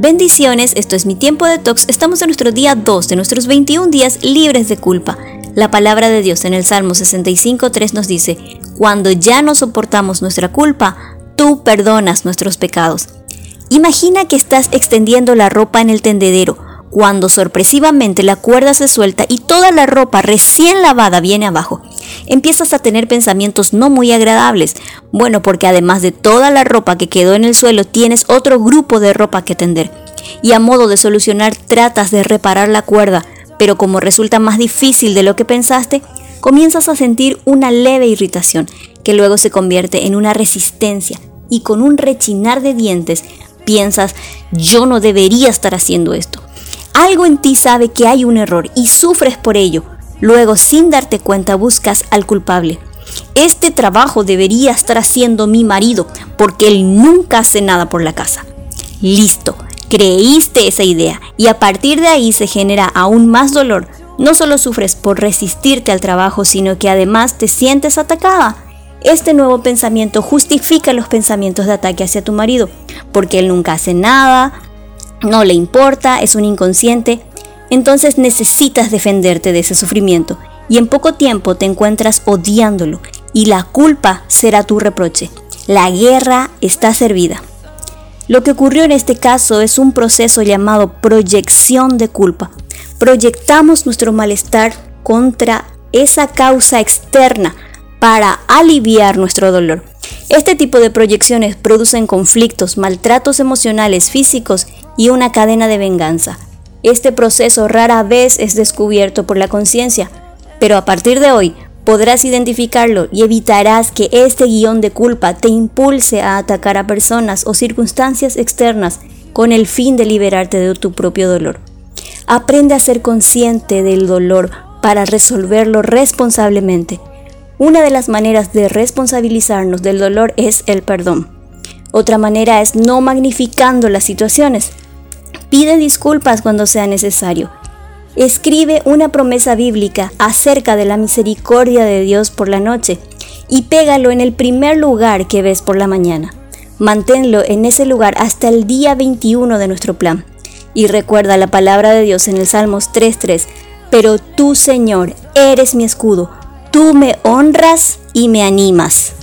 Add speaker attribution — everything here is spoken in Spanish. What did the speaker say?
Speaker 1: Bendiciones, esto es mi tiempo de tox. Estamos en nuestro día 2 de nuestros 21 días libres de culpa. La palabra de Dios en el Salmo 65.3 nos dice, Cuando ya no soportamos nuestra culpa, tú perdonas nuestros pecados. Imagina que estás extendiendo la ropa en el tendedero, cuando sorpresivamente la cuerda se suelta y toda la ropa recién lavada viene abajo. Empiezas a tener pensamientos no muy agradables. Bueno, porque además de toda la ropa que quedó en el suelo, tienes otro grupo de ropa que tender. Y a modo de solucionar, tratas de reparar la cuerda, pero como resulta más difícil de lo que pensaste, comienzas a sentir una leve irritación, que luego se convierte en una resistencia, y con un rechinar de dientes piensas, yo no debería estar haciendo esto. Algo en ti sabe que hay un error y sufres por ello. Luego, sin darte cuenta, buscas al culpable. Este trabajo debería estar haciendo mi marido porque él nunca hace nada por la casa. Listo, creíste esa idea y a partir de ahí se genera aún más dolor. No solo sufres por resistirte al trabajo, sino que además te sientes atacada. Este nuevo pensamiento justifica los pensamientos de ataque hacia tu marido, porque él nunca hace nada, no le importa, es un inconsciente, entonces necesitas defenderte de ese sufrimiento y en poco tiempo te encuentras odiándolo y la culpa será tu reproche. La guerra está servida. Lo que ocurrió en este caso es un proceso llamado proyección de culpa. Proyectamos nuestro malestar contra esa causa externa para aliviar nuestro dolor. Este tipo de proyecciones producen conflictos, maltratos emocionales, físicos y una cadena de venganza. Este proceso rara vez es descubierto por la conciencia, pero a partir de hoy podrás identificarlo y evitarás que este guion de culpa te impulse a atacar a personas o circunstancias externas con el fin de liberarte de tu propio dolor. Aprende a ser consciente del dolor para resolverlo responsablemente. Una de las maneras de responsabilizarnos del dolor es el perdón. Otra manera es no magnificando las situaciones. Pide disculpas cuando sea necesario. Escribe una promesa bíblica acerca de la misericordia de Dios por la noche y pégalo en el primer lugar que ves por la mañana. Manténlo en ese lugar hasta el día 21 de nuestro plan. Y recuerda la palabra de Dios en el Salmos 3.3. Pero tú, Señor, eres mi escudo. Tú me honras y me animas.